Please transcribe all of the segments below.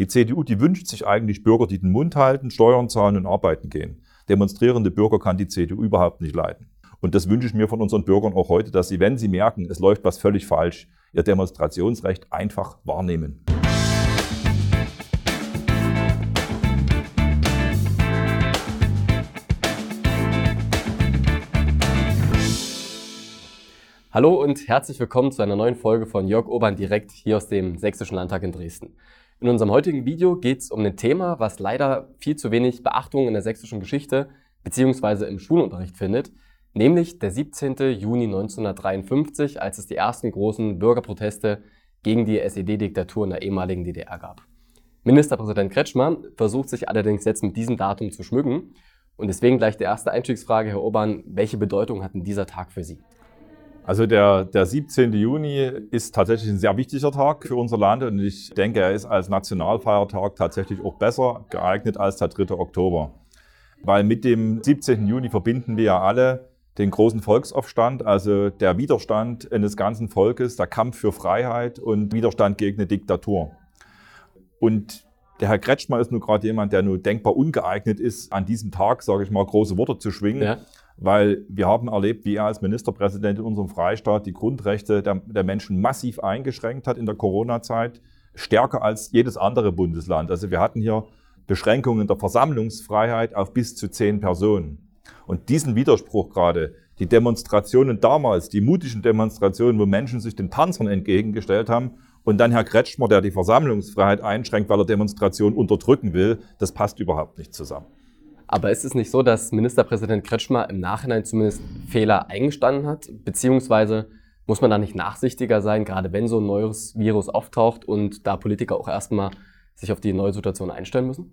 Die CDU, die wünscht sich eigentlich Bürger, die den Mund halten, Steuern zahlen und arbeiten gehen. Demonstrierende Bürger kann die CDU überhaupt nicht leiden. Und das wünsche ich mir von unseren Bürgern auch heute, dass sie, wenn sie merken, es läuft was völlig falsch, ihr Demonstrationsrecht einfach wahrnehmen. Hallo und herzlich willkommen zu einer neuen Folge von Jörg Obern direkt hier aus dem Sächsischen Landtag in Dresden. In unserem heutigen Video geht es um ein Thema, was leider viel zu wenig Beachtung in der sächsischen Geschichte bzw. im Schulunterricht findet, nämlich der 17. Juni 1953, als es die ersten großen Bürgerproteste gegen die SED-Diktatur in der ehemaligen DDR gab. Ministerpräsident Kretschmer versucht sich allerdings jetzt mit diesem Datum zu schmücken. Und deswegen gleich die erste Einstiegsfrage, Herr Obern, welche Bedeutung hat denn dieser Tag für Sie? Also der, der 17. Juni ist tatsächlich ein sehr wichtiger Tag für unser Land und ich denke, er ist als Nationalfeiertag tatsächlich auch besser geeignet als der 3. Oktober. Weil mit dem 17. Juni verbinden wir ja alle den großen Volksaufstand, also der Widerstand eines ganzen Volkes, der Kampf für Freiheit und Widerstand gegen eine Diktatur. Und der Herr Kretschmer ist nur gerade jemand, der nur denkbar ungeeignet ist, an diesem Tag, sage ich mal, große Worte zu schwingen. Ja weil wir haben erlebt, wie er als Ministerpräsident in unserem Freistaat die Grundrechte der, der Menschen massiv eingeschränkt hat in der Corona-Zeit, stärker als jedes andere Bundesland. Also wir hatten hier Beschränkungen der Versammlungsfreiheit auf bis zu zehn Personen. Und diesen Widerspruch gerade, die Demonstrationen damals, die mutigen Demonstrationen, wo Menschen sich den Panzern entgegengestellt haben, und dann Herr Kretschmer, der die Versammlungsfreiheit einschränkt, weil er Demonstrationen unterdrücken will, das passt überhaupt nicht zusammen. Aber ist es nicht so, dass Ministerpräsident Kretschmer im Nachhinein zumindest Fehler eingestanden hat? Beziehungsweise muss man da nicht nachsichtiger sein, gerade wenn so ein neues Virus auftaucht und da Politiker auch erstmal sich auf die neue Situation einstellen müssen?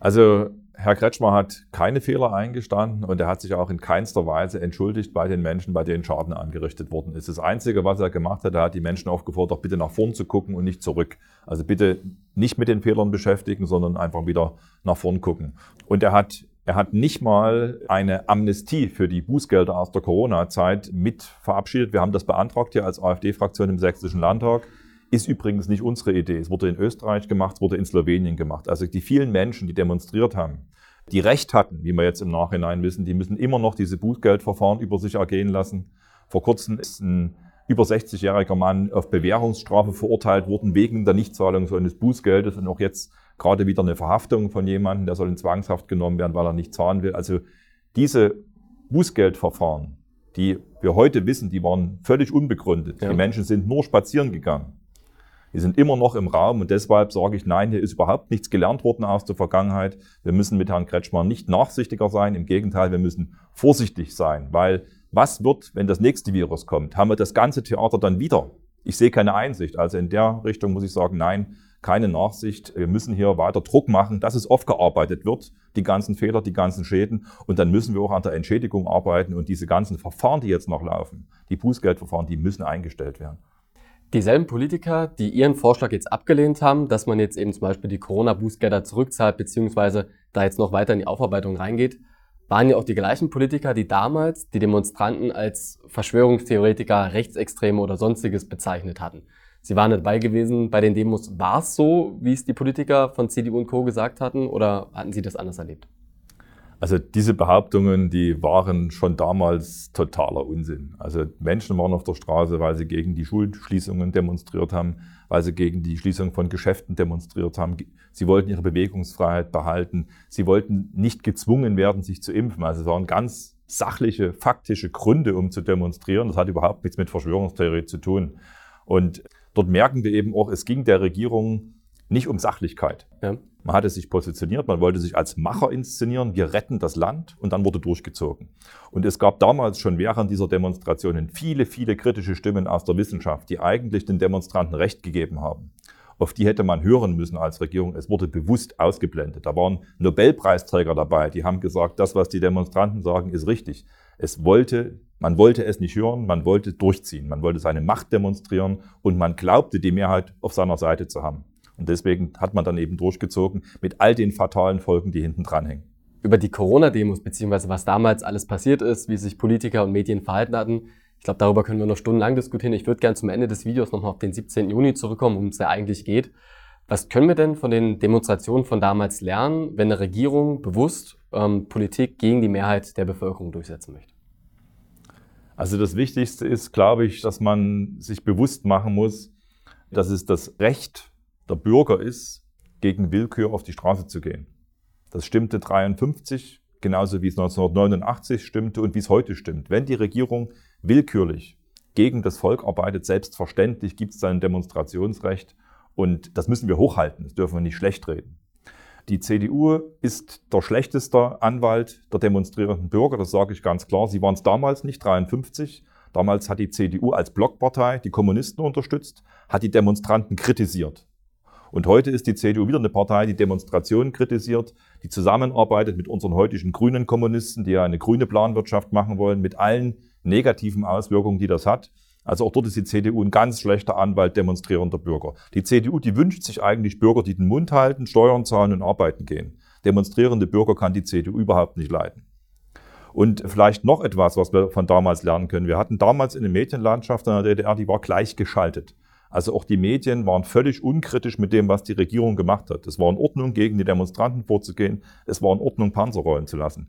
Also Herr Kretschmer hat keine Fehler eingestanden und er hat sich auch in keinster Weise entschuldigt bei den Menschen, bei denen Schaden angerichtet worden ist. Das Einzige, was er gemacht hat, er hat die Menschen aufgefordert, bitte nach vorn zu gucken und nicht zurück. Also bitte nicht mit den Fehlern beschäftigen, sondern einfach wieder nach vorn gucken. Und er hat er hat nicht mal eine Amnestie für die Bußgelder aus der Corona-Zeit mit verabschiedet. Wir haben das beantragt hier als AfD-Fraktion im Sächsischen Landtag. Ist übrigens nicht unsere Idee. Es wurde in Österreich gemacht, es wurde in Slowenien gemacht. Also die vielen Menschen, die demonstriert haben, die Recht hatten, wie wir jetzt im Nachhinein wissen, die müssen immer noch diese Bußgeldverfahren über sich ergehen lassen. Vor kurzem ist ein über 60-jähriger Mann auf Bewährungsstrafe verurteilt worden wegen der Nichtzahlung so eines Bußgeldes und auch jetzt gerade wieder eine Verhaftung von jemandem, der soll in Zwangshaft genommen werden, weil er nicht zahlen will. Also diese Bußgeldverfahren, die wir heute wissen, die waren völlig unbegründet. Ja. Die Menschen sind nur spazieren gegangen. Die sind immer noch im Raum und deshalb sage ich, nein, hier ist überhaupt nichts gelernt worden aus der Vergangenheit. Wir müssen mit Herrn Kretschmer nicht nachsichtiger sein. Im Gegenteil, wir müssen vorsichtig sein, weil was wird, wenn das nächste Virus kommt? Haben wir das ganze Theater dann wieder? Ich sehe keine Einsicht. Also in der Richtung muss ich sagen, nein, keine Nachsicht. Wir müssen hier weiter Druck machen, dass es aufgearbeitet wird, die ganzen Fehler, die ganzen Schäden. Und dann müssen wir auch an der Entschädigung arbeiten und diese ganzen Verfahren, die jetzt noch laufen, die Bußgeldverfahren, die müssen eingestellt werden. Dieselben Politiker, die ihren Vorschlag jetzt abgelehnt haben, dass man jetzt eben zum Beispiel die Corona-Bußgelder zurückzahlt, beziehungsweise da jetzt noch weiter in die Aufarbeitung reingeht, waren ja auch die gleichen Politiker, die damals die Demonstranten als Verschwörungstheoretiker, Rechtsextreme oder sonstiges bezeichnet hatten. Sie waren dabei gewesen bei den Demos. War es so, wie es die Politiker von CDU und Co. gesagt hatten, oder hatten Sie das anders erlebt? Also diese Behauptungen, die waren schon damals totaler Unsinn. Also Menschen waren auf der Straße, weil sie gegen die Schulschließungen demonstriert haben, weil sie gegen die Schließung von Geschäften demonstriert haben. Sie wollten ihre Bewegungsfreiheit behalten. Sie wollten nicht gezwungen werden, sich zu impfen. Also es waren ganz sachliche, faktische Gründe, um zu demonstrieren. Das hat überhaupt nichts mit Verschwörungstheorie zu tun. Und dort merken wir eben auch, es ging der Regierung nicht um Sachlichkeit. Ja. Man hatte sich positioniert, man wollte sich als Macher inszenieren, wir retten das Land und dann wurde durchgezogen. Und es gab damals schon während dieser Demonstrationen viele, viele kritische Stimmen aus der Wissenschaft, die eigentlich den Demonstranten Recht gegeben haben. Auf die hätte man hören müssen als Regierung. Es wurde bewusst ausgeblendet. Da waren Nobelpreisträger dabei, die haben gesagt, das, was die Demonstranten sagen, ist richtig. Es wollte, man wollte es nicht hören, man wollte durchziehen, man wollte seine Macht demonstrieren und man glaubte, die Mehrheit auf seiner Seite zu haben. Und deswegen hat man dann eben durchgezogen mit all den fatalen Folgen, die hinten dranhängen. Über die Corona-Demos, beziehungsweise was damals alles passiert ist, wie sich Politiker und Medien verhalten hatten, ich glaube, darüber können wir noch stundenlang diskutieren. Ich würde gerne zum Ende des Videos nochmal auf den 17. Juni zurückkommen, um es ja eigentlich geht. Was können wir denn von den Demonstrationen von damals lernen, wenn eine Regierung bewusst ähm, Politik gegen die Mehrheit der Bevölkerung durchsetzen möchte? Also das Wichtigste ist, glaube ich, dass man sich bewusst machen muss, dass es das Recht der Bürger ist, gegen Willkür auf die Straße zu gehen. Das stimmte 53, genauso wie es 1989 stimmte und wie es heute stimmt. Wenn die Regierung willkürlich gegen das Volk arbeitet, selbstverständlich gibt es ein Demonstrationsrecht und das müssen wir hochhalten, das dürfen wir nicht schlecht reden. Die CDU ist der schlechteste Anwalt der demonstrierenden Bürger, das sage ich ganz klar. Sie waren es damals nicht, 53. Damals hat die CDU als Blockpartei die Kommunisten unterstützt, hat die Demonstranten kritisiert. Und heute ist die CDU wieder eine Partei, die Demonstrationen kritisiert, die zusammenarbeitet mit unseren heutigen grünen Kommunisten, die ja eine grüne Planwirtschaft machen wollen, mit allen negativen Auswirkungen, die das hat. Also auch dort ist die CDU ein ganz schlechter Anwalt demonstrierender Bürger. Die CDU, die wünscht sich eigentlich Bürger, die den Mund halten, Steuern zahlen und arbeiten gehen. Demonstrierende Bürger kann die CDU überhaupt nicht leiden. Und vielleicht noch etwas, was wir von damals lernen können. Wir hatten damals eine Medienlandschaft in der DDR, die war gleichgeschaltet. Also auch die Medien waren völlig unkritisch mit dem, was die Regierung gemacht hat. Es war in Ordnung, gegen die Demonstranten vorzugehen. Es war in Ordnung, Panzer rollen zu lassen.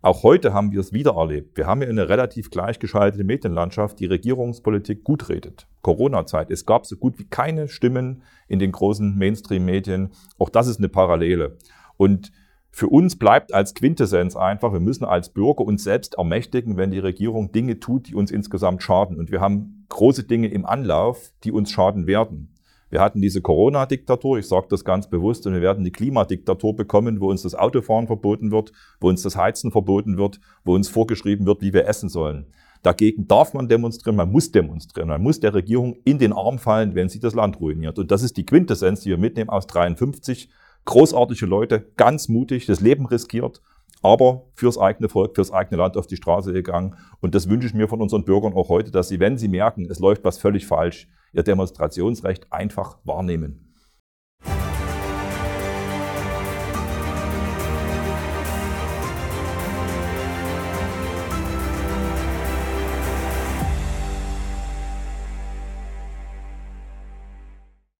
Auch heute haben wir es wieder erlebt. Wir haben ja eine relativ gleichgeschaltete Medienlandschaft, die Regierungspolitik gut redet. Corona-Zeit. Es gab so gut wie keine Stimmen in den großen Mainstream-Medien. Auch das ist eine Parallele. Und für uns bleibt als Quintessenz einfach, wir müssen als Bürger uns selbst ermächtigen, wenn die Regierung Dinge tut, die uns insgesamt schaden. Und wir haben große Dinge im Anlauf, die uns schaden werden. Wir hatten diese Corona-Diktatur, ich sage das ganz bewusst, und wir werden die Klimadiktatur bekommen, wo uns das Autofahren verboten wird, wo uns das Heizen verboten wird, wo uns vorgeschrieben wird, wie wir essen sollen. Dagegen darf man demonstrieren, man muss demonstrieren, man muss der Regierung in den Arm fallen, wenn sie das Land ruiniert. Und das ist die Quintessenz, die wir mitnehmen aus 53. Großartige Leute, ganz mutig, das Leben riskiert, aber fürs eigene Volk, fürs eigene Land auf die Straße gegangen. Und das wünsche ich mir von unseren Bürgern auch heute, dass sie, wenn sie merken, es läuft was völlig falsch, ihr Demonstrationsrecht einfach wahrnehmen.